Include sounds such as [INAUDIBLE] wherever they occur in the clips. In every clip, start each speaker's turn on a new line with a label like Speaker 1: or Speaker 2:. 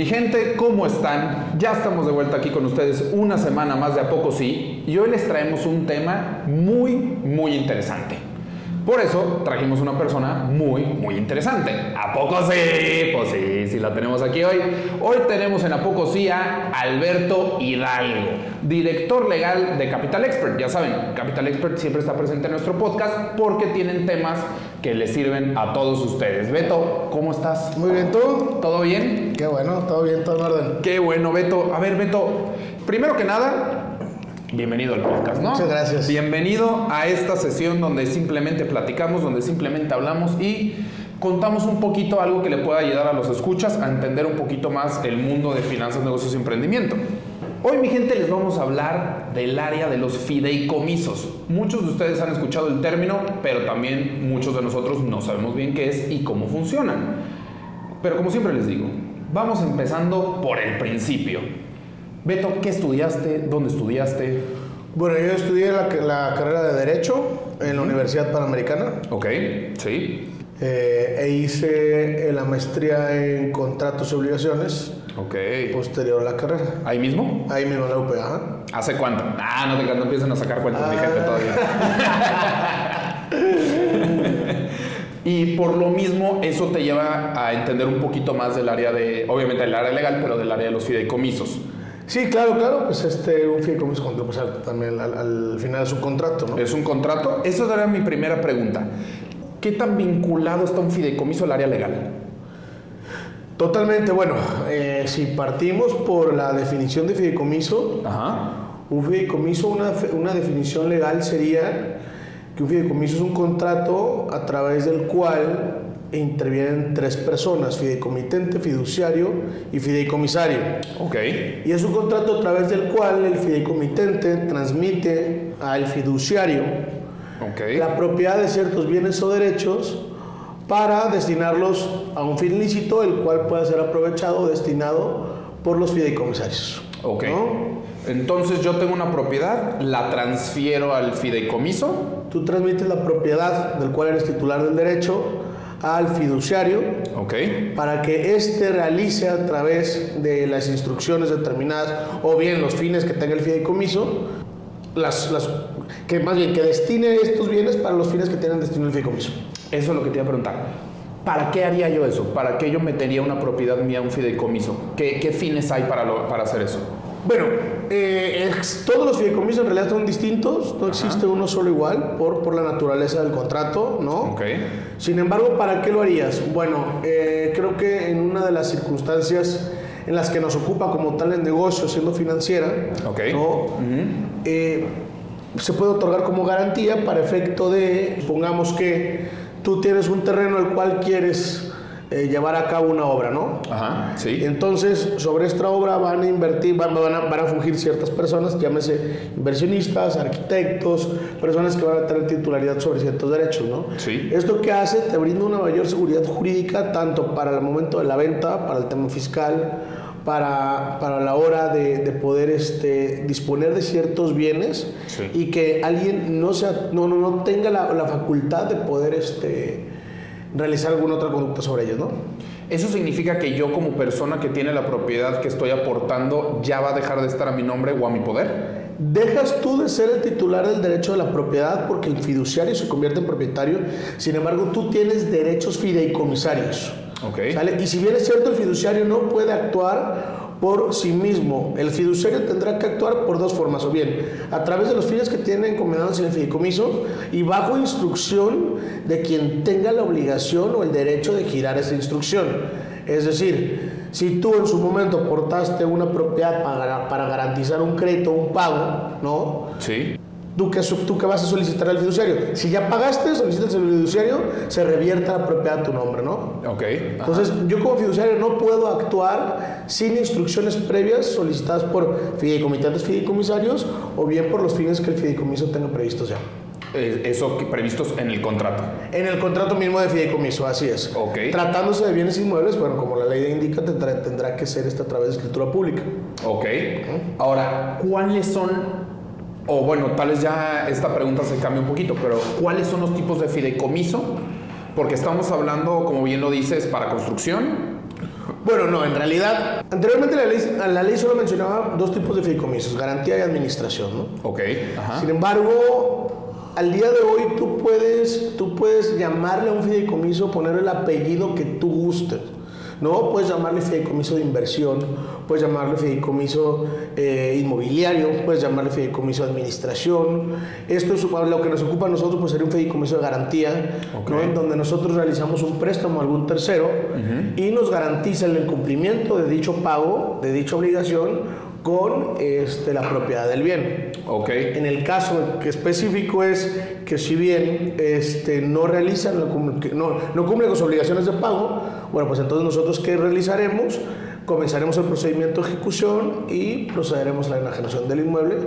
Speaker 1: Mi gente, ¿cómo están? Ya estamos de vuelta aquí con ustedes una semana más de A Poco Sí y hoy les traemos un tema muy, muy interesante. Por eso trajimos una persona muy, muy interesante. ¿A poco sí? Pues sí, sí la tenemos aquí hoy. Hoy tenemos en A poco sí a Alberto Hidalgo, director legal de Capital Expert. Ya saben, Capital Expert siempre está presente en nuestro podcast porque tienen temas que les sirven a todos ustedes. Beto, ¿cómo estás?
Speaker 2: Muy bien, ¿tú?
Speaker 1: ¿Todo bien?
Speaker 2: Qué bueno, todo bien, todo en orden.
Speaker 1: Qué bueno, Beto. A ver, Beto, primero que nada, bienvenido al podcast, ¿no?
Speaker 2: Muchas gracias.
Speaker 1: Bienvenido a esta sesión donde simplemente platicamos, donde simplemente hablamos y contamos un poquito algo que le pueda ayudar a los escuchas a entender un poquito más el mundo de finanzas, negocios y emprendimiento. Hoy, mi gente, les vamos a hablar del área de los fideicomisos. Muchos de ustedes han escuchado el término, pero también muchos de nosotros no sabemos bien qué es y cómo funcionan. Pero como siempre les digo, vamos empezando por el principio. Beto, ¿qué estudiaste? ¿Dónde estudiaste?
Speaker 2: Bueno, yo estudié la, la carrera de Derecho en la Universidad Panamericana
Speaker 1: Ok, sí.
Speaker 2: eh, e hice la maestría en Contratos y Obligaciones
Speaker 1: Ok.
Speaker 2: posterior a la carrera.
Speaker 1: ¿Ahí mismo?
Speaker 2: Ahí mismo en la UP, ajá.
Speaker 1: ¿Hace cuánto? Ah, no te no empiecen a sacar cuentas, mi
Speaker 2: Ah.
Speaker 1: jefe, todavía. [LAUGHS] y por lo mismo, eso te lleva a entender un poquito más del área de, obviamente del área legal, pero del área de los fideicomisos.
Speaker 2: Sí, claro, claro, pues este, un fideicomiso cuando pues, al- también al, al final de su contrato, ¿no?
Speaker 1: ¿Es un contrato? Esa era mi primera pregunta. ¿Qué tan vinculado está un fideicomiso al área legal?
Speaker 2: Totalmente, bueno, eh, si partimos por la definición de fideicomiso,
Speaker 1: Ajá.
Speaker 2: Un fideicomiso, una, una definición legal sería que un fideicomiso es un contrato a través del cual intervienen tres personas, fideicomitente, fiduciario y fideicomisario.
Speaker 1: Ok.
Speaker 2: Y es un contrato a través del cual el fideicomitente transmite al fiduciario la propiedad de ciertos bienes o derechos para destinarlos a un fin lícito, el cual pueda ser aprovechado o destinado por los fideicomisarios.
Speaker 1: Ok.
Speaker 2: ¿no?
Speaker 1: Entonces yo tengo una propiedad, la transfiero al fideicomiso.
Speaker 2: Tú transmites la propiedad del cual eres titular del derecho al fiduciario para que éste realice a través de las instrucciones determinadas o bien los fines que tenga el fideicomiso, las, las- que más bien que destine estos bienes para los fines que tienen destino el fideicomiso.
Speaker 1: Eso es lo que te iba a preguntar. ¿Para qué haría yo eso? ¿Para qué yo metería una propiedad mía a un fideicomiso? ¿Qué, qué fines hay para, lo- para hacer eso?
Speaker 2: Bueno, eh, todos los fideicomisos en realidad son distintos, no existe uno solo igual por, por la naturaleza del contrato, ¿no?
Speaker 1: Ok.
Speaker 2: Sin embargo, ¿para qué lo harías? Bueno, eh, creo que en una de las circunstancias en las que nos ocupa como tal el negocio, siendo financiera. ¿no? Eh, se puede otorgar como garantía para efecto de, supongamos que tú tienes un terreno al cual quieres eh, llevar a cabo una obra, ¿no?
Speaker 1: Ajá. Sí.
Speaker 2: Entonces, sobre esta obra van a invertir, van, van a, van a fungir ciertas personas, llámese inversionistas, arquitectos, personas que van a tener titularidad sobre ciertos derechos, ¿no?
Speaker 1: Sí.
Speaker 2: Esto que hace te brinda una mayor seguridad jurídica tanto para el momento de la venta, para el tema fiscal, para, para la hora de, de poder este, disponer de ciertos bienes
Speaker 1: Sí.
Speaker 2: y que alguien no, sea, no, no, no tenga la, la facultad de poder este, realizar alguna otra conducta sobre ellos, ¿no?
Speaker 1: Eso significa que yo como persona que tiene la propiedad que estoy aportando ya va a dejar de estar a mi nombre o a mi poder.
Speaker 2: Dejas tú de ser el titular del derecho de la propiedad porque el fiduciario se convierte en propietario, sin embargo tú tienes derechos fideicomisarios.
Speaker 1: Ok.
Speaker 2: ¿sale? Y si bien es cierto, el fiduciario no puede actuar por sí mismo. El fiduciario tendrá que actuar por dos formas, o bien a través de los fines que tiene encomendados en el fideicomiso y bajo instrucción de quien tenga la obligación o el derecho de girar esa instrucción. Es decir, si tú en su momento aportaste una propiedad para, para garantizar un crédito un pago, ¿no?
Speaker 1: Sí.
Speaker 2: ¿Tú qué, tú qué vas a solicitar al fiduciario? Si ya pagaste, solicitas al fiduciario, se revierte la propiedad a tu nombre, ¿no?
Speaker 1: Ok.
Speaker 2: Entonces, yo como fiduciario no puedo actuar sin instrucciones previas solicitadas por fideicomitantes fideicomisarios o bien por los fines que el fideicomiso tenga previstos ya.
Speaker 1: Eso previstos en el contrato.
Speaker 2: En el contrato mismo de fideicomiso, así es.
Speaker 1: Ok.
Speaker 2: Tratándose de bienes inmuebles, bueno, como la ley indica, tendrá, tendrá que ser esto a través de escritura pública.
Speaker 1: Ok. Ahora, ¿cuáles son, o bueno, tal vez ya esta pregunta se cambia un poquito, pero ¿cuáles son los tipos de fideicomiso? Porque estamos hablando, como bien lo dices, para construcción,
Speaker 2: Bueno, no, en realidad, anteriormente la ley, la ley solo mencionaba dos tipos de fideicomisos, garantía y administración, ¿no?
Speaker 1: Ok, ajá.
Speaker 2: Sin embargo, al día de hoy tú puedes, tú puedes llamarle a un fideicomiso, poner el apellido que tú gustes. ¿No? Puedes llamarle fideicomiso de inversión, puedes llamarle fideicomiso eh, inmobiliario, puedes llamarle fideicomiso de administración. Esto es lo que nos ocupa a nosotros, pues sería un fideicomiso de garantía, ¿no? En donde nosotros realizamos un préstamo a algún tercero y nos garantiza el cumplimiento de dicho pago, de dicha obligación, con este, la propiedad del bien.
Speaker 1: Okay.
Speaker 2: En el caso que específico es que si bien este, no realizan, no, no cumple con sus obligaciones de pago, bueno, pues entonces nosotros ¿qué realizaremos? Comenzaremos el procedimiento de ejecución y procederemos a la enajenación del inmueble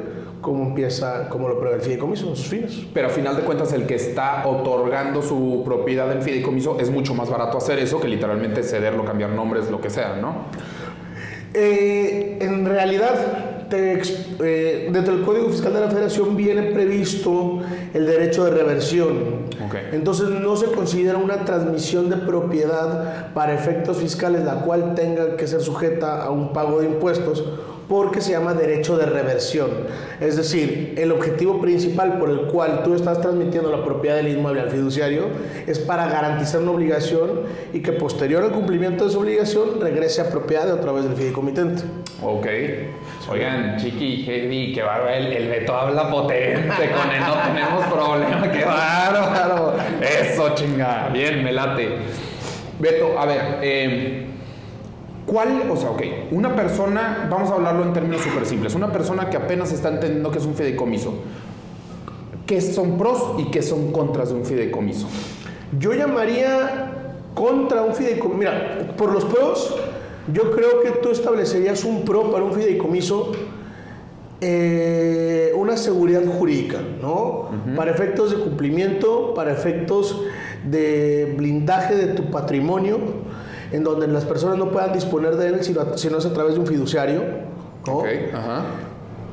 Speaker 2: como empieza, como lo prevé el fideicomiso en sus fines.
Speaker 1: Pero a final de cuentas el que está otorgando su propiedad en fideicomiso es mucho más barato hacer eso que literalmente cederlo, cambiar nombres, lo que sea, ¿no?
Speaker 2: Eh, en realidad, eh, dentro del Código Fiscal de la Federación viene previsto el derecho de reversión. Entonces no se considera una transmisión de propiedad para efectos fiscales la cual tenga que ser sujeta a un pago de impuestos porque se llama derecho de reversión. Es decir, el objetivo principal por el cual tú estás transmitiendo la propiedad del inmueble al fiduciario es para garantizar una obligación y que posterior al cumplimiento de esa obligación regrese a propiedad a través del fideicomitente.
Speaker 1: Ok. Oigan, Chiqui, Heavy, qué bárbaro. El, el Beto habla potente, con él no tenemos problema. Qué bárbaro. Eso, chinga. Bien, me late. Beto, a ver, eh, ¿Cuál, o sea, ok, una persona, vamos a hablarlo en términos súper simples, una persona que apenas está entendiendo que es un fideicomiso, ¿qué son pros y qué son contras de un fideicomiso?
Speaker 2: Yo llamaría contra un fideicomiso, mira, por los pros, yo creo que tú establecerías un pro para un fideicomiso, eh, una seguridad jurídica, ¿no? Para efectos de cumplimiento, para efectos de blindaje de tu patrimonio, en donde las personas no puedan disponer de él sino, sino es a través de un fiduciario.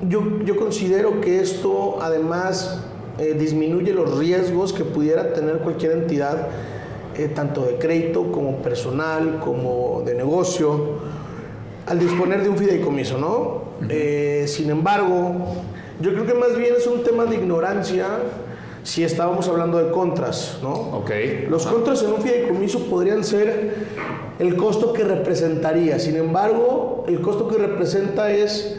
Speaker 2: Yo, yo, considero que esto además eh, disminuye los riesgos que pudiera tener cualquier entidad, eh, tanto de crédito como personal, como de negocio, al disponer de un fideicomiso, ¿no? Eh, sin embargo, yo creo que más bien es un tema de ignorancia si estábamos hablando de contras, ¿no?
Speaker 1: Ok.
Speaker 2: Los contras en un fideicomiso podrían ser el costo que representaría. Sin embargo, el costo que representa es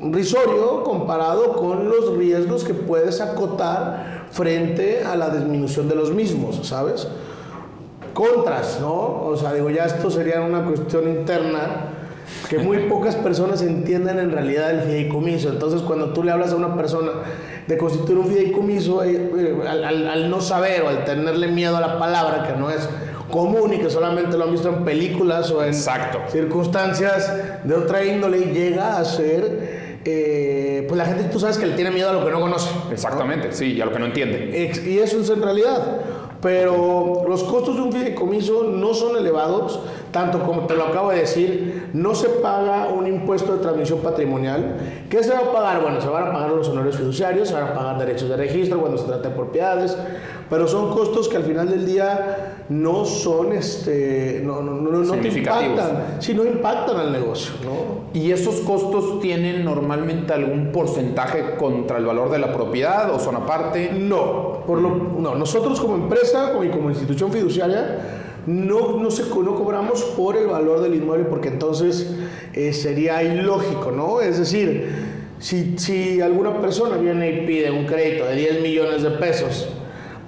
Speaker 2: risorio comparado con los riesgos que puedes acotar frente a la disminución de los mismos, ¿sabes? Contras, ¿no? O sea, digo, ya esto sería una cuestión interna que muy [LAUGHS] pocas personas entienden en realidad el fideicomiso. Entonces, cuando tú le hablas a una persona de constituir un fideicomiso, eh, eh, al, no saber o al tenerle miedo a la palabra, que no es común y que solamente lo han visto en películas o en circunstancias de otra índole, llega a ser, eh, pues la gente, tú sabes que le tiene miedo a lo que no conoce.
Speaker 1: Exactamente, sí, y a lo que no entiende.
Speaker 2: Y eso es en realidad. Pero los costos de un fideicomiso no son elevados, tanto como te lo acabo de decir, no se paga un impuesto de transmisión patrimonial. ¿Qué se va a pagar? Bueno, se van a pagar los honores fiduciarios, se van a pagar derechos de registro cuando se trata de propiedades, pero son costos que al final del día no son, este, no, no, no, no te impactan, sí, no impactan al negocio. ¿no?
Speaker 1: ¿Y esos costos tienen normalmente algún porcentaje contra el valor de la propiedad o son aparte?
Speaker 2: No, por lo, no nosotros como empresa y como institución fiduciaria no, no, se, no cobramos por el valor del inmueble porque entonces eh, sería ilógico, ¿no? Es decir, si, si alguna persona viene y pide un crédito de 10 millones de pesos,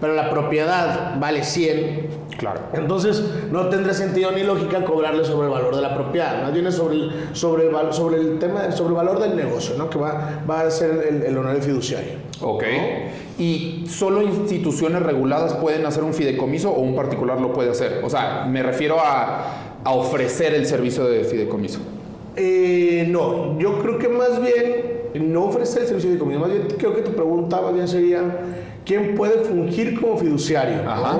Speaker 2: pero la propiedad vale 100,
Speaker 1: Claro.
Speaker 2: Entonces no tendría sentido ni lógica cobrarle sobre el valor de la propiedad, más bien sobre el, sobre sobre el tema, sobre el valor del negocio, ¿no? que va, va a ser el, el honorario fiduciario.
Speaker 1: Ok. ¿Y solo instituciones reguladas pueden hacer un fideicomiso o un particular lo puede hacer? O sea, me refiero a, a ofrecer el servicio de fideicomiso.
Speaker 2: Eh, no, yo creo que más bien no ofrecer el servicio de fideicomiso, más bien creo que tu pregunta más bien sería ¿quién puede fungir como fiduciario?
Speaker 1: Ajá.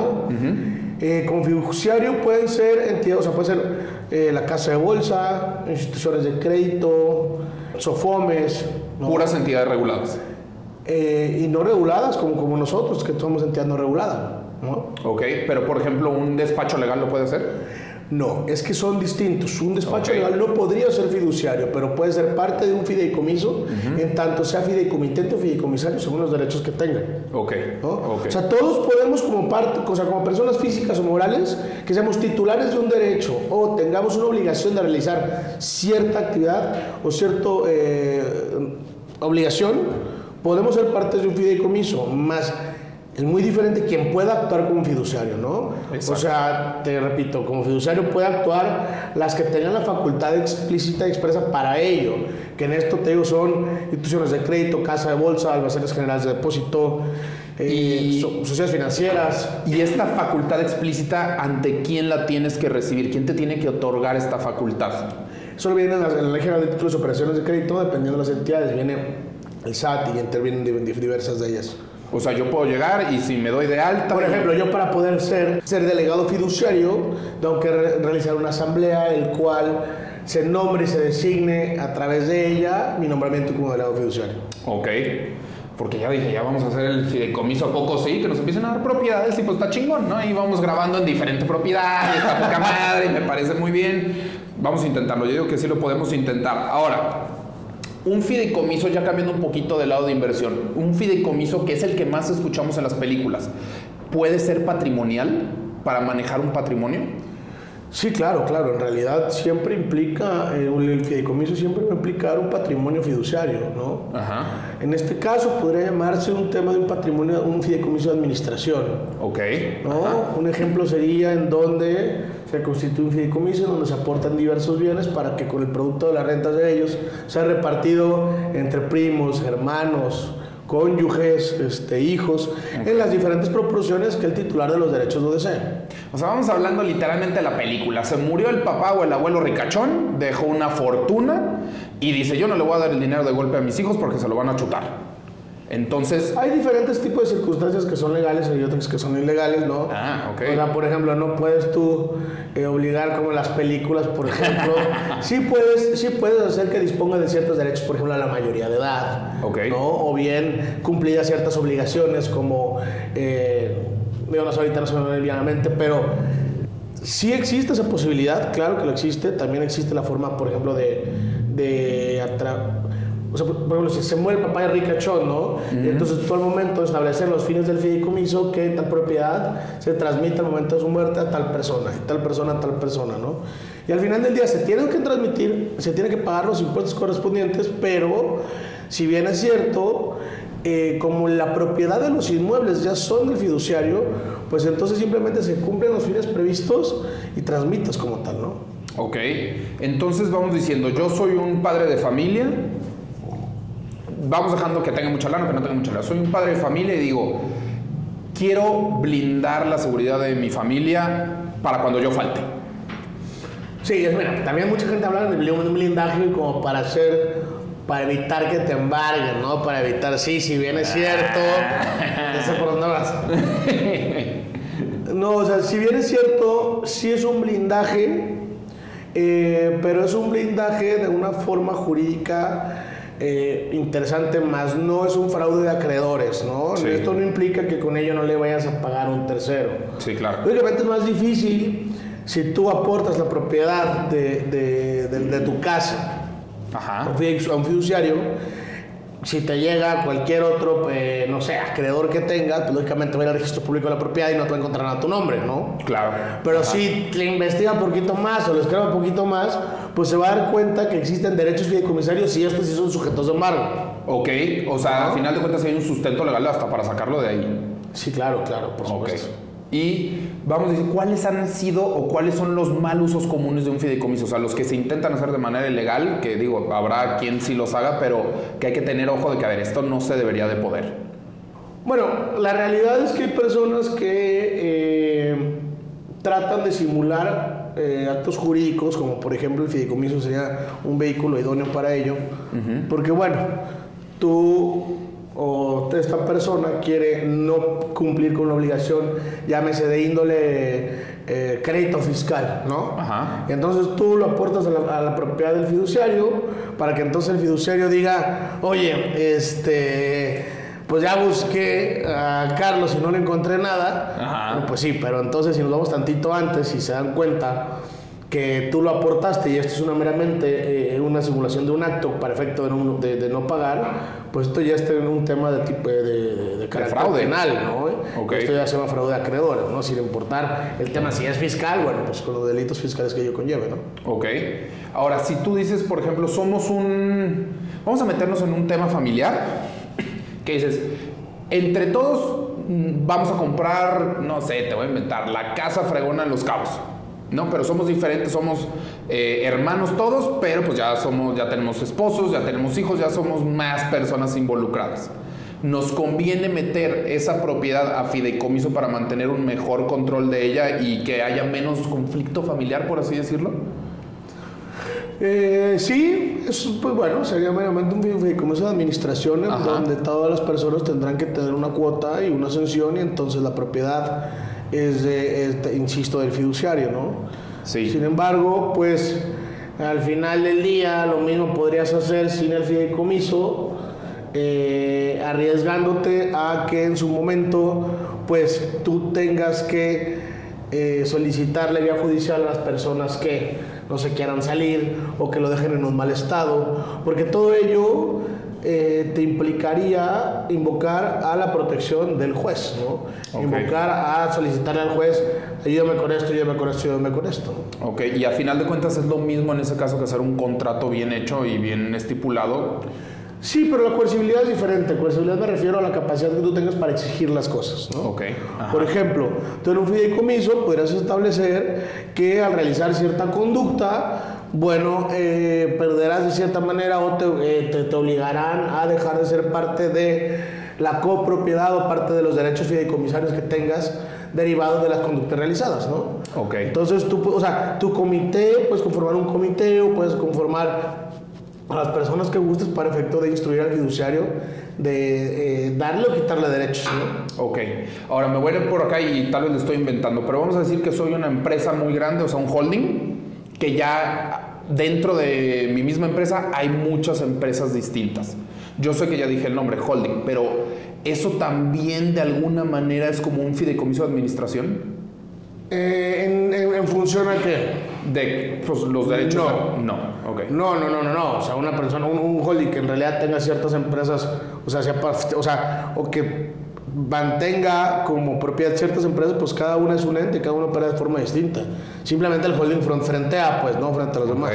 Speaker 2: Eh, como fiduciario pueden ser entidades, o sea, puede ser eh, la casa de bolsa, instituciones de crédito, sofomes.
Speaker 1: Puras entidades reguladas.
Speaker 2: Eh, y no reguladas como, como nosotros, que somos entidad no regulada. ¿no?
Speaker 1: Ok, pero por ejemplo, ¿un despacho legal lo puede hacer?
Speaker 2: No, es que son distintos. Un despacho legal no podría ser fiduciario, pero puede ser parte de un fideicomiso, en tanto sea fideicomitente o fideicomisario según los derechos que tengan.
Speaker 1: Ok.
Speaker 2: ¿no?
Speaker 1: ok.
Speaker 2: O sea, todos podemos como parte, o sea, como personas físicas o morales, que seamos titulares de un derecho o tengamos una obligación de realizar cierta actividad o cierta obligación, podemos ser partes de un fideicomiso, más es muy diferente quien pueda actuar como fiduciario, ¿no?
Speaker 1: Exacto.
Speaker 2: O sea, te repito, como fiduciario puede actuar las que tengan la facultad explícita y expresa para ello, que en esto te digo son instituciones de crédito, casa de bolsa, almacenes generales de depósito, eh,
Speaker 1: Y-
Speaker 2: so- sociedades financieras.
Speaker 1: Y esta facultad explícita, ¿ante quién la tienes que recibir? ¿Quién te tiene que otorgar esta facultad?
Speaker 2: Eso viene en la, en la Ley General de Títulos y Operaciones de Crédito, dependiendo de las entidades, viene el SAT y intervienen di- di- diversas de ellas.
Speaker 1: O sea, yo puedo llegar y si me doy de alta.
Speaker 2: Por ejemplo, yo para poder ser, ser delegado fiduciario, tengo que re- realizar una asamblea, el cual se nombre y se designe a través de ella mi nombramiento como delegado fiduciario.
Speaker 1: Ok. Porque ya dije, ya vamos a hacer el fideicomiso a poco, sí, que nos empiecen a dar propiedades y pues está chingón, ¿no? Y vamos grabando en diferentes propiedades, está poca madre, me parece muy bien. Vamos a intentarlo, yo digo que sí lo podemos intentar. Ahora, un fideicomiso, ya cambiando un poquito del lado de inversión, un fideicomiso que es el que más escuchamos en las películas, ¿puede ser patrimonial para manejar un patrimonio?
Speaker 2: Sí, claro, claro. En realidad siempre implica, eh, el fideicomiso siempre va a implicar un patrimonio fiduciario, ¿no?
Speaker 1: Ajá.
Speaker 2: En este caso podría llamarse un tema de un patrimonio, un fideicomiso de administración.
Speaker 1: Ok.
Speaker 2: ¿no? Un ejemplo sería en donde se constituye un fideicomiso donde se aportan diversos bienes para que con el producto de las rentas de ellos sea repartido entre primos, hermanos, cónyuges, este, hijos, en las diferentes proporciones que el titular de los derechos lo desee.
Speaker 1: O sea, vamos hablando literalmente de la película. Se murió el papá o el abuelo ricachón, dejó una fortuna y dice, yo no le voy a dar el dinero de golpe a mis hijos porque se lo van a chutar. Entonces,
Speaker 2: Hay diferentes tipos de circunstancias que son legales y otras que son ilegales, ¿no?
Speaker 1: Ah, ok.
Speaker 2: O sea, por ejemplo, no puedes tú eh, obligar como las películas, por ejemplo. [LAUGHS] sí, puedes, sí puedes hacer que disponga de ciertos derechos, por ejemplo, a la mayoría de edad.
Speaker 1: Ok.
Speaker 2: ¿no? O bien cumplir ciertas obligaciones como, eh, digo, no sé, ahorita no se me viene bien a la mente, pero sí existe esa posibilidad, claro que lo existe. También existe la forma, por ejemplo, de, de o sea, por ejemplo, si se muere el papá de ricachón, ¿no? Y entonces tú al momento de establecer los fines del fideicomiso que tal propiedad se transmite al momento de su muerte a tal persona, y tal persona a tal persona, ¿no? Y al final del día se tienen que transmitir, se tienen que pagar los impuestos correspondientes, pero si bien es cierto, eh, como la propiedad de los inmuebles ya son del fiduciario, pues entonces simplemente se cumplen los fines previstos y transmites como tal, ¿no?
Speaker 1: ok. Entonces vamos diciendo, yo soy un padre de familia. Vamos dejando que tenga mucha lana, que no tenga mucha lana. Soy un padre de familia y digo, quiero blindar la seguridad de mi familia para cuando yo falte.
Speaker 2: Sí, es bueno. También mucha gente habla de un blindaje como para hacer, para evitar que te embarguen, ¿no? Para evitar, sí, si bien es cierto, no sé por dónde vas. [LAUGHS] No, o sea, si bien es cierto, sí es un blindaje, eh, pero es un blindaje de una forma jurídica eh, interesante, más no es un fraude de acreedores, ¿no?
Speaker 1: Sí.
Speaker 2: Esto no implica que con ello no le vayas a pagar a un tercero.
Speaker 1: Sí, claro.
Speaker 2: Lógicamente es más difícil si tú aportas la propiedad de, de- de- de tu casa
Speaker 1: Ajá.
Speaker 2: a un fiduciario. Si te llega cualquier otro, eh, no sé, acreedor que tengas, pues lógicamente va a ir al registro público de la propiedad y no te va a encontrar nada a tu nombre, ¿no?
Speaker 1: Claro.
Speaker 2: Pero si le investiga un poquito más o le escribe un poquito más, pues se va a dar cuenta que existen derechos fideicomisarios y estos sí son sujetos de embargo.
Speaker 1: Ok, o sea, al final de cuentas hay un sustento legal hasta para sacarlo de ahí.
Speaker 2: Sí, claro, claro, por supuesto.
Speaker 1: Y vamos a decir, ¿cuáles han sido o cuáles son los mal usos comunes de un fideicomiso? O sea, los que se intentan hacer de manera ilegal, que digo, habrá quien sí los haga, pero que hay que tener ojo de que, a ver, esto no se debería de poder.
Speaker 2: Bueno, la realidad es que hay personas que eh, tratan de simular eh, actos jurídicos, como por ejemplo el fideicomiso sería un vehículo idóneo para ello, porque bueno, tú o esta persona quiere no cumplir con una obligación, llámese de índole eh, crédito fiscal, ¿no?
Speaker 1: Ajá.
Speaker 2: Y entonces tú lo aportas a la, a la propiedad del fiduciario para que entonces el fiduciario diga, oye, este, pues ya busqué a Carlos y no le encontré nada.
Speaker 1: Ajá.
Speaker 2: Bueno, pues sí, pero entonces si nos vamos tantito antes y se dan cuenta que tú lo aportaste y esto es una meramente eh, una simulación de un acto para efecto de no, de, de no pagar, pues esto ya está en un tema de tipo de, de, de carácter
Speaker 1: fraude.
Speaker 2: penal, ¿no?
Speaker 1: Ok.
Speaker 2: Esto ya se llama fraude a acreedores, ¿no? Sin importar el tema si es fiscal, bueno, pues con los delitos fiscales que ello conlleve, ¿no?
Speaker 1: Ok. Ahora, si tú dices, por ejemplo, somos un... Vamos a meternos en un tema familiar, [CLEARS THROAT] que dices, entre todos mm, vamos a comprar, no sé, te voy a inventar, la casa fregona en Los Cabos. No, pero somos diferentes, somos eh, hermanos todos, pero pues ya somos, ya tenemos esposos, ya tenemos hijos, ya somos más personas involucradas. Nos conviene meter esa propiedad a fideicomiso para mantener un mejor control de ella y que haya menos conflicto familiar, por así decirlo.
Speaker 2: Eh, sí, eso, pues bueno, sería meramente un fideicomiso de administraciones
Speaker 1: Ajá.
Speaker 2: donde todas las personas tendrán que tener una cuota y una ascensión y entonces la propiedad es, de, es insisto, del fiduciario, ¿no?
Speaker 1: Sí.
Speaker 2: Sin embargo, pues al final del día lo mismo podrías hacer sin el fideicomiso, eh, arriesgándote a que en su momento, pues tú tengas que eh, solicitarle vía judicial a las personas que no se quieran salir o que lo dejen en un mal estado, porque todo ello eh, te implicaría invocar a la protección del juez, ¿no?
Speaker 1: Ok.
Speaker 2: Invocar a solicitarle al juez, ayúdame con esto, ayúdame con esto, ayúdame con esto.
Speaker 1: Ok, y a final de cuentas es lo mismo en ese caso que hacer un contrato bien hecho y bien estipulado.
Speaker 2: Sí, pero la coercibilidad es diferente. Coercibilidad me refiero a la capacidad que tú tengas para exigir las cosas, ¿no?
Speaker 1: Ok. ajá.
Speaker 2: Por ejemplo, tú en un fideicomiso podrías establecer que al realizar cierta conducta, bueno, eh, perderás de cierta manera o te, eh, te- te obligarán a dejar de ser parte de la copropiedad o parte de los derechos fideicomisarios que tengas derivados de las conductas realizadas, ¿no?
Speaker 1: Ok.
Speaker 2: Entonces, tú, o sea, tu comité, puedes conformar un comité o puedes conformar a las personas que gustes para efecto de instruir al fiduciario de eh, darle o quitarle derechos, ¿no?
Speaker 1: Ok, ahora me voy a ir por acá y tal vez le estoy inventando, pero vamos a decir que soy una empresa muy grande, o sea, un holding, que ya dentro de mi misma empresa hay muchas empresas distintas. Yo sé que ya dije el nombre, holding, pero eso también de alguna manera es como un fideicomiso de administración
Speaker 2: Eh, en, en- en función a qué?
Speaker 1: de pues, los derechos.
Speaker 2: No.
Speaker 1: no, ok.
Speaker 2: No, no, no, no, no. O sea, una persona, un, un holding que en realidad tenga ciertas empresas, o sea, sea o sea, o que mantenga como propiedad ciertas empresas, pues cada una es un ente, cada uno opera de forma distinta. Simplemente el holding front- frente a, pues, no frente a los demás.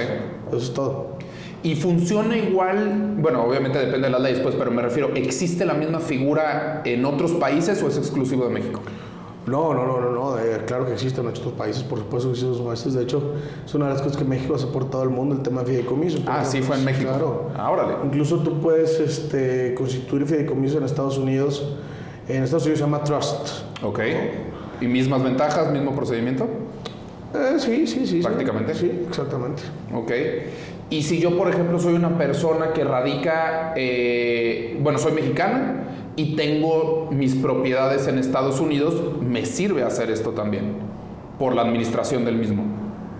Speaker 2: Eso es todo.
Speaker 1: Y funciona igual, bueno, obviamente depende de las leyes, pues, pero me refiero, ¿existe la misma figura en otros países o es exclusivo de México?
Speaker 2: No, no, no, no, no. eh, claro que existen en otros países, por supuesto que existen en países. De hecho, es una de las cosas que México ha soportado al mundo, el tema de fideicomiso.
Speaker 1: Ah, sí, fue en México.
Speaker 2: Claro.
Speaker 1: Ah, órale.
Speaker 2: Incluso tú puedes este, constituir fideicomiso en Estados Unidos. En Estados Unidos se llama trust.
Speaker 1: Ok. ¿Y mismas ventajas, mismo procedimiento?
Speaker 2: Eh, sí, sí, sí. sí.
Speaker 1: Prácticamente.
Speaker 2: Sí, exactamente.
Speaker 1: Ok. Y si yo, por ejemplo, soy una persona que radica, eh, bueno, soy mexicana y tengo mis propiedades en Estados Unidos, me sirve hacer esto también, por la administración del mismo.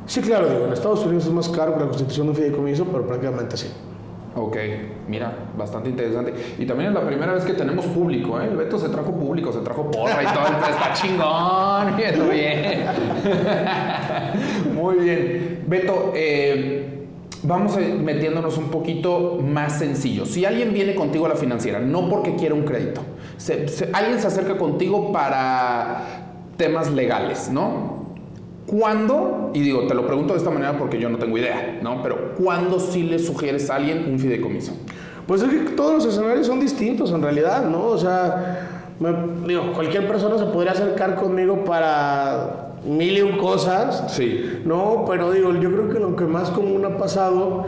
Speaker 2: Sí, claro, digo, en Estados Unidos es más caro que la constitución de un fideicomiso, pero prácticamente sí.
Speaker 1: Ok, mira, bastante interesante. Y también es la primera vez que tenemos público, ¿eh? El Beto se trajo público, se trajo porra y todo, [LAUGHS] está chingón, [LAUGHS] Beto, bien. [LAUGHS] Muy bien. Beto, eh, vamos a metiéndonos un poquito más sencillo. Si alguien viene contigo a la financiera, no porque quiera un crédito, alguien se acerca contigo para temas legales, ¿no? ¿Cuándo? Y digo, te lo pregunto de esta manera porque yo no tengo idea, ¿no? Pero ¿cuándo sí le sugieres a alguien un fideicomiso?
Speaker 2: Pues es que todos los escenarios son distintos en realidad, ¿no? O sea, me- digo, cualquier persona se podría acercar conmigo para mil y un cosas.
Speaker 1: Sí.
Speaker 2: No, pero digo, yo creo que lo que más común ha pasado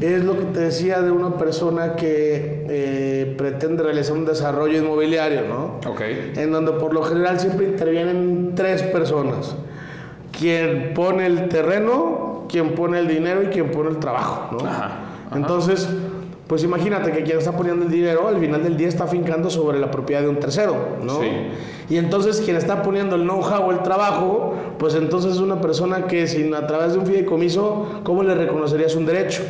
Speaker 2: es lo que te decía de una persona que eh, pretende realizar un desarrollo inmobiliario, ¿no?
Speaker 1: Ok.
Speaker 2: En donde por lo general siempre intervienen tres personas. Quien pone el terreno, quien pone el dinero y quien pone el trabajo, ¿no?
Speaker 1: Ajá, ajá.
Speaker 2: Entonces, pues imagínate que quien está poniendo el dinero al final del día está fincando sobre la propiedad de un tercero, ¿no?
Speaker 1: Sí.
Speaker 2: Y entonces quien está poniendo el know-how o el trabajo, pues entonces es una persona que sin a través de un fideicomiso, ¿cómo le reconocerías un derecho?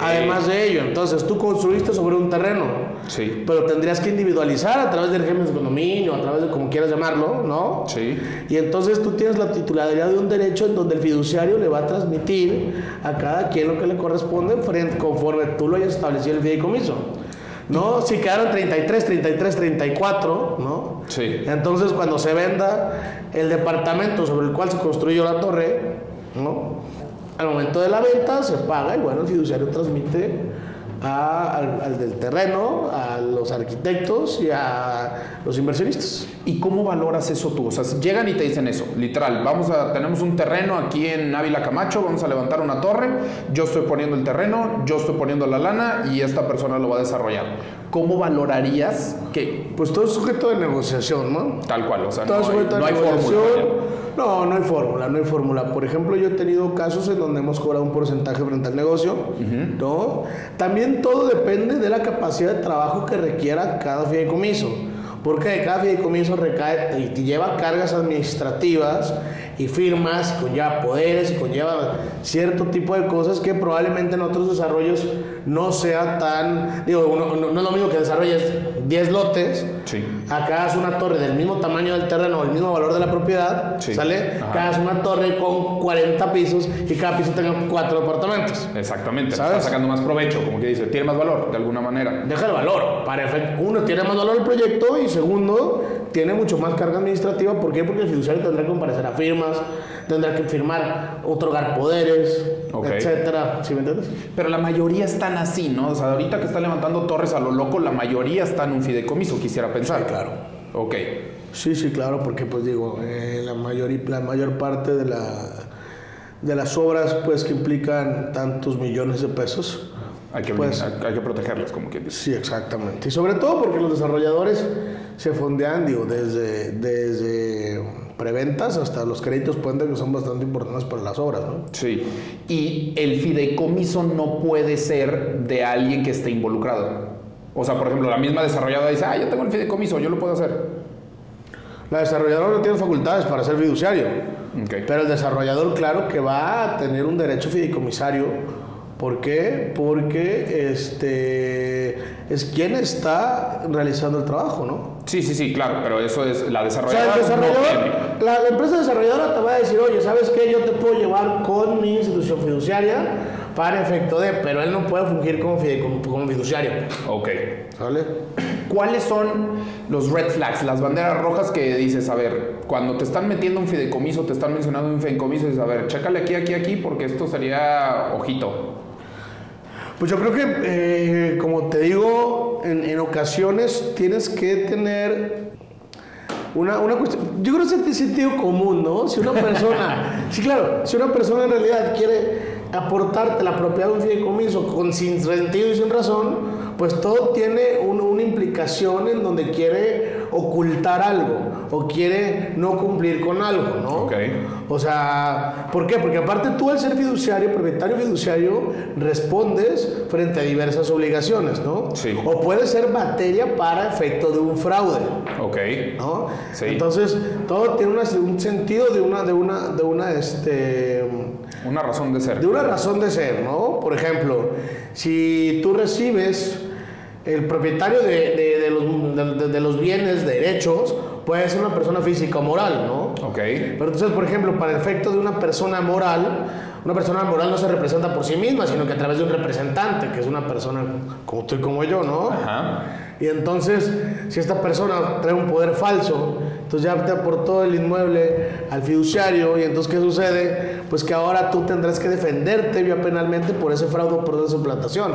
Speaker 2: Además de ello, entonces tú construiste sobre un terreno,
Speaker 1: Sí.
Speaker 2: pero tendrías que individualizar a través del régimen de condominio, a través de como quieras llamarlo, ¿no?
Speaker 1: Sí.
Speaker 2: Y entonces tú tienes la titularidad de un derecho en donde el fiduciario le va a transmitir a cada quien lo que le corresponde frente, conforme tú lo hayas establecido el fideicomiso. ¿No? Si quedaron 33, 33, 34, ¿no?
Speaker 1: Sí.
Speaker 2: Entonces cuando se venda el departamento sobre el cual se construyó la torre, ¿no? Al momento de la venta se paga y bueno, el fiduciario transmite a- al, al del terreno, a los arquitectos y a los inversionistas.
Speaker 1: ¿Y cómo valoras eso tú? O sea, llegan y te dicen eso, literal, vamos a, tenemos un terreno aquí en Ávila Camacho, vamos a levantar una torre, yo estoy poniendo el terreno, yo estoy poniendo la lana y esta persona lo va a desarrollar. ¿Cómo valorarías que
Speaker 2: Pues todo es sujeto de negociación, ¿no?
Speaker 1: tal cual? O sea,
Speaker 2: Todo
Speaker 1: no hay,
Speaker 2: sujeto
Speaker 1: no hay
Speaker 2: negociación.
Speaker 1: fórmula.
Speaker 2: No, no hay fórmula, no hay fórmula. Por ejemplo, yo he tenido casos en donde hemos cobrado un porcentaje frente al negocio, ¿no? También todo depende de la capacidad de trabajo que requiera cada fideicomiso. Porque cada fideicomiso recae y lleva cargas administrativas y firmas, conlleva poderes conlleva cierto tipo de cosas que probablemente en otros desarrollos no sea tan... Digo, uno- no, es lo mismo que desarrolles 10 lotes. Acá es una torre del mismo tamaño del terreno, el mismo valor de la propiedad,
Speaker 1: Sí.
Speaker 2: ¿sale?
Speaker 1: Ajá.
Speaker 2: Acá es una torre con 40 pisos y cada piso tenga cuatro departamentos.
Speaker 1: Exactamente,
Speaker 2: ¿Sabes?
Speaker 1: está sacando más provecho, como que dice, tiene más valor de alguna manera.
Speaker 2: Deja el valor. Para efecto, uno, tiene más valor el proyecto y segundo, tiene mucho más carga administrativa. ¿Por qué? Porque el fiduciario tendrá que comparecer a firmas, tendrá que firmar, otorgar poderes,
Speaker 1: Ok.
Speaker 2: etcétera. ¿Sí me entiendes?
Speaker 1: Pero la mayoría están así, ¿no? O sea, ahorita que está levantando torres a lo loco, la mayoría está en un fideicomiso, quisiera pensar.
Speaker 2: Sí, claro.
Speaker 1: Ok.
Speaker 2: Sí, sí, claro, porque pues digo, eh, la, mayor, la mayor parte de, la, de las obras pues que implican tantos millones de pesos.
Speaker 1: Hay que,
Speaker 2: Pues-
Speaker 1: hay, hay que protegerlas, como quien dice.
Speaker 2: Sí, exactamente. Y sobre todo porque los desarrolladores se fondean, digo, desde, desde preventas hasta los créditos puentes que son bastante importantes para las obras, ¿no?
Speaker 1: Sí. Y el fideicomiso no puede ser de alguien que esté involucrado. O sea, por ejemplo, la misma desarrolladora dice, ah, yo tengo el fideicomiso, yo lo puedo hacer.
Speaker 2: La desarrolladora no tiene facultades para ser fiduciario,
Speaker 1: Ok.
Speaker 2: pero el desarrollador, claro que va a tener un derecho fideicomisario. ¿Por qué? Porque este, es quien está realizando el trabajo, ¿no?
Speaker 1: Sí, sí, sí, claro, pero eso es la
Speaker 2: O sea,
Speaker 1: desarrolladora.
Speaker 2: el
Speaker 1: no
Speaker 2: desarrollador,
Speaker 1: tiene.
Speaker 2: la, la empresa desarrolladora te va a decir, oye, ¿sabes qué? Yo te puedo llevar con mi institución fiduciaria para efecto de, pero él no puede fungir como, como, como fiduciario.
Speaker 1: Ok.
Speaker 2: ¿Sale?
Speaker 1: ¿Cuáles son los red flags, las banderas rojas que dices, a ver, cuando te están metiendo un fideicomiso, te están mencionando un fideicomiso, dices, a ver, chécale aquí, aquí, aquí, porque esto sería ojito.
Speaker 2: Pues yo creo que, eh, como te digo, en, en ocasiones tienes que tener una, una cuestión. Yo creo que es sentido común, ¿no? Si una persona, [LAUGHS] sí, claro, si una persona en realidad quiere aportarte la propiedad de un fideicomiso con sin sentido y sin razón, pues todo tiene un- una implicación en donde quiere ocultar algo o quiere no cumplir con algo, ¿no?
Speaker 1: Ok.
Speaker 2: O sea, ¿por qué? Porque aparte tú al ser fiduciario, propietario fiduciario, respondes frente a diversas obligaciones, ¿no?
Speaker 1: Sí.
Speaker 2: O puede ser materia para efecto de un fraude,
Speaker 1: Ok.
Speaker 2: ¿no?
Speaker 1: Sí.
Speaker 2: Entonces, todo tiene una- un sentido de una, de una, de una, este,
Speaker 1: Una razón de ser.
Speaker 2: de una razón de ser, ¿no? Por ejemplo, si tú recibes el propietario de, de- de los, de los bienes, derechos, puede ser una persona física o moral, ¿no?
Speaker 1: Ok.
Speaker 2: Pero entonces, por ejemplo, para el efecto de una persona moral, una persona moral no se representa por sí misma, sino que a través de un representante, que es una persona como tú y como yo, ¿no?
Speaker 1: Ajá.
Speaker 2: Y entonces, si esta persona trae un poder falso, entonces ya te aportó el inmueble al fiduciario, y entonces, ¿qué sucede? Pues que ahora tú tendrás que defenderte vía penalmente por ese fraude o por esa suplantación.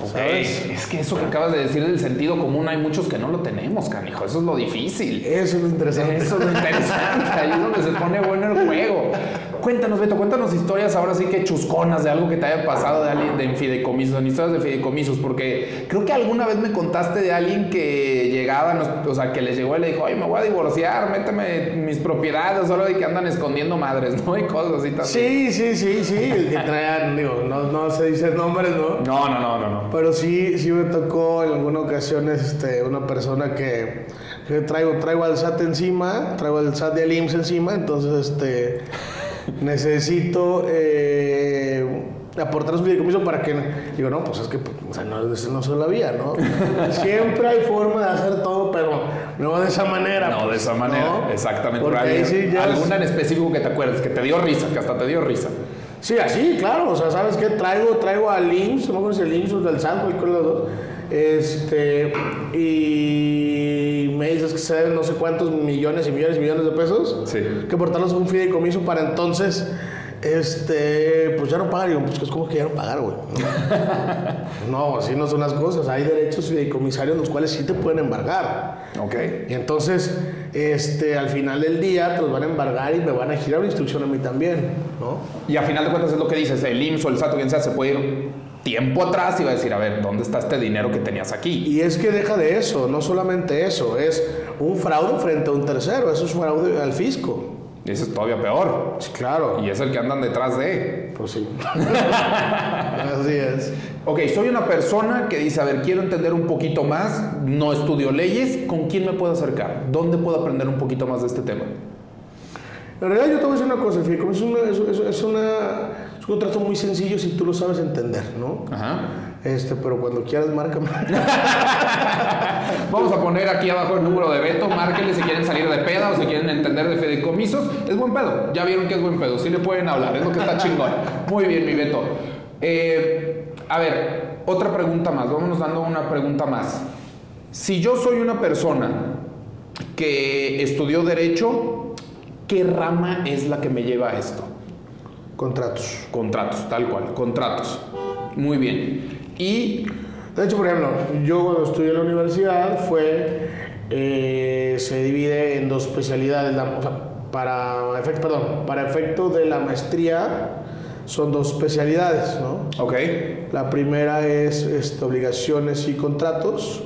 Speaker 1: Ok.
Speaker 2: ¿Sabes?
Speaker 1: Es que eso que acabas de decir del sentido común, hay muchos que no lo tenemos, canijo. Eso es lo difícil.
Speaker 2: Eso es lo interesante.
Speaker 1: Eso es lo interesante, ahí es donde se pone bueno el juego. Cuéntanos, Beto, cuéntanos historias ahora sí que chusconas de algo que te haya pasado de alguien de fideicomisos, en historias de fideicomisos, porque creo que alguna vez me contaste de alguien que llegaba, o sea, que le llegó y le dijo, oye, me voy a divorciar, méteme mis propiedades, solo de que andan escondiendo madres, [LAUGHS] ¿no? Y cosas así también.
Speaker 2: Sí, sí, sí, sí, el que traían, digo, no, no se dicen nombres, ¿no?
Speaker 1: No, no, no, no, no.
Speaker 2: Pero sí, sí me tocó en alguna ocasión este, una persona que, que traigo, traigo al SAT encima, traigo al SAT de IMSS encima, entonces este, necesito eh, aportar su fideicomiso para que digo no pues es que pues, o sea, no, no es la vía no [LAUGHS] siempre hay forma de hacer todo pero no de esa manera
Speaker 1: No, de
Speaker 2: pues,
Speaker 1: esa manera,
Speaker 2: ¿no?
Speaker 1: exactamente.
Speaker 2: Porque
Speaker 1: Pero
Speaker 2: ahí
Speaker 1: hay
Speaker 2: sí ya es-
Speaker 1: alguna en específico que te acuerdes, que te dio risa, que hasta te dio risa.
Speaker 2: Sí, así, claro. O sea, ¿sabes qué? Traigo, traigo al IMSS, no si el IMSS o del cualquiera de los dos. Este, y me dices que se deben no sé cuántos millones y millones y millones de pesos.
Speaker 1: Sí.
Speaker 2: Que aportarlos a un fideicomiso para entonces, este, pues ya no. Y digo, pues es como que ya no pagar, güey. [LAUGHS] No, así no son las cosas. Hay derechos fideicomisarios los cuales sí te pueden embargar.
Speaker 1: Ok.
Speaker 2: Y entonces, este, al final del día te los van a embargar y me van a girar una instrucción a mí también, ¿no?
Speaker 1: Y a final de cuentas es lo que dices, el IMSS o el SAT o quien sea, se puede ir tiempo atrás y va a decir, a ver, ¿dónde está este dinero que tenías aquí?
Speaker 2: Y es que deja de eso, no solamente eso, es un fraude frente a un tercero, eso es fraude al fisco.
Speaker 1: Y ese es todavía peor.
Speaker 2: Sí, claro.
Speaker 1: Y es el que andan detrás de.
Speaker 2: Pues sí. [LAUGHS] Así es.
Speaker 1: Ok, soy una persona que dice, a ver, quiero entender un poquito más, no estudio leyes, ¿con quién me puedo acercar? ¿Dónde puedo aprender un poquito más de este tema?
Speaker 2: En realidad yo te voy a decir una cosa, fideicomiso es, una- es una, es un contrato muy sencillo si tú lo sabes entender, ¿no?
Speaker 1: Ajá.
Speaker 2: Este, pero cuando quieras, márcame. [LAUGHS]
Speaker 1: Vamos a poner aquí abajo el número de Beto, márquenle si quieren salir de peda o si quieren entender de fideicomisos. Es buen pedo, ya vieron que es buen pedo, sí le pueden hablar, es lo que está chingón. Muy bien, mi Beto. Eh, a ver, otra pregunta más, vámonos dando una pregunta más. Si yo soy una persona que estudió Derecho, ¿qué rama es la que me lleva a esto?
Speaker 2: Contratos.
Speaker 1: Contratos, tal cual, contratos. Muy bien. Y
Speaker 2: De hecho, por ejemplo, yo cuando estudié en la universidad fue, eh, se divide en dos especialidades, la- o sea, para efecto, perdón, para efecto de la maestría son dos especialidades, ¿no?
Speaker 1: Ok.
Speaker 2: La primera es este, obligaciones y contratos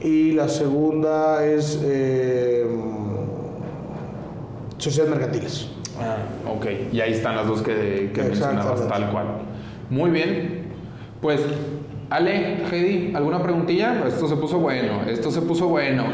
Speaker 2: y la segunda es eh, sociedades mercantiles.
Speaker 1: Ah, ok. Y ahí están las dos que, que mencionabas, tal cual. Muy bien. Pues, Ale, Heidi, ¿alguna preguntilla? Esto se puso bueno, esto se puso bueno.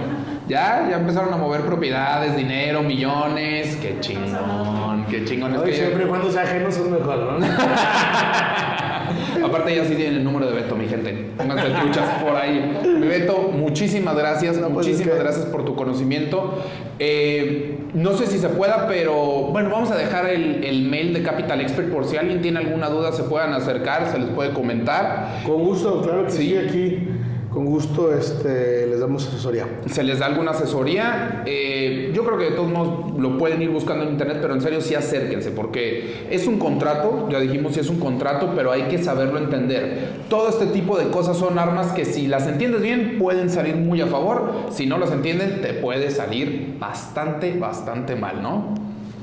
Speaker 1: Ya, ya empezaron a mover propiedades, dinero, millones. Qué chingón, qué chingón. Es que
Speaker 2: siempre cuando sea ajeno es mejor, ¿no? [LAUGHS]
Speaker 1: Aparte ya sí tienen el número de Beto, mi gente. Pónganse truchas por ahí. Beto, muchísimas gracias,
Speaker 2: No, pues,
Speaker 1: muchísimas gracias por tu conocimiento. Eh, no sé si se pueda, pero bueno, vamos a dejar el, el mail de Capital Expert por si alguien tiene alguna duda, se puedan acercar, se les puede comentar.
Speaker 2: Con gusto, claro que
Speaker 1: Sí.
Speaker 2: sí, aquí con gusto este, les damos asesoría.
Speaker 1: Se les da alguna asesoría. Eh, yo creo que de todos modos lo pueden ir buscando en internet, pero en serio sí acérquense, porque es un contrato, ya dijimos sí es un contrato, pero hay que saberlo entender. Todo este tipo de cosas son armas que si las entiendes bien pueden salir muy a favor, si no las entienden te puede salir bastante, bastante mal, ¿no?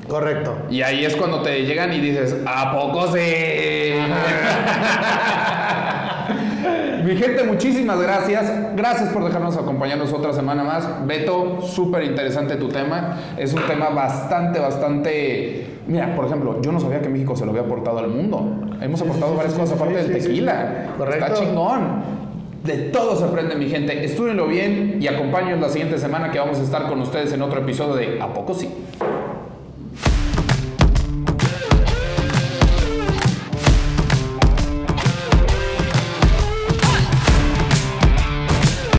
Speaker 2: Correcto.
Speaker 1: Y ahí es cuando te llegan y dices, ¿a poco sí? [LAUGHS] Mi gente, muchísimas gracias. Gracias por dejarnos acompañarnos otra semana más. Beto, súper interesante tu tema. Es un tema bastante, bastante... Mira, por ejemplo, yo no sabía que México se lo había aportado al mundo. Hemos aportado
Speaker 2: sí,
Speaker 1: varias
Speaker 2: sí,
Speaker 1: cosas aparte del tequila.
Speaker 2: Correcto.
Speaker 1: Está chingón. De todo se aprende, mi gente. Estúdienlo bien y acompáñenos la siguiente semana que vamos a estar con ustedes en otro episodio de ¿A poco sí?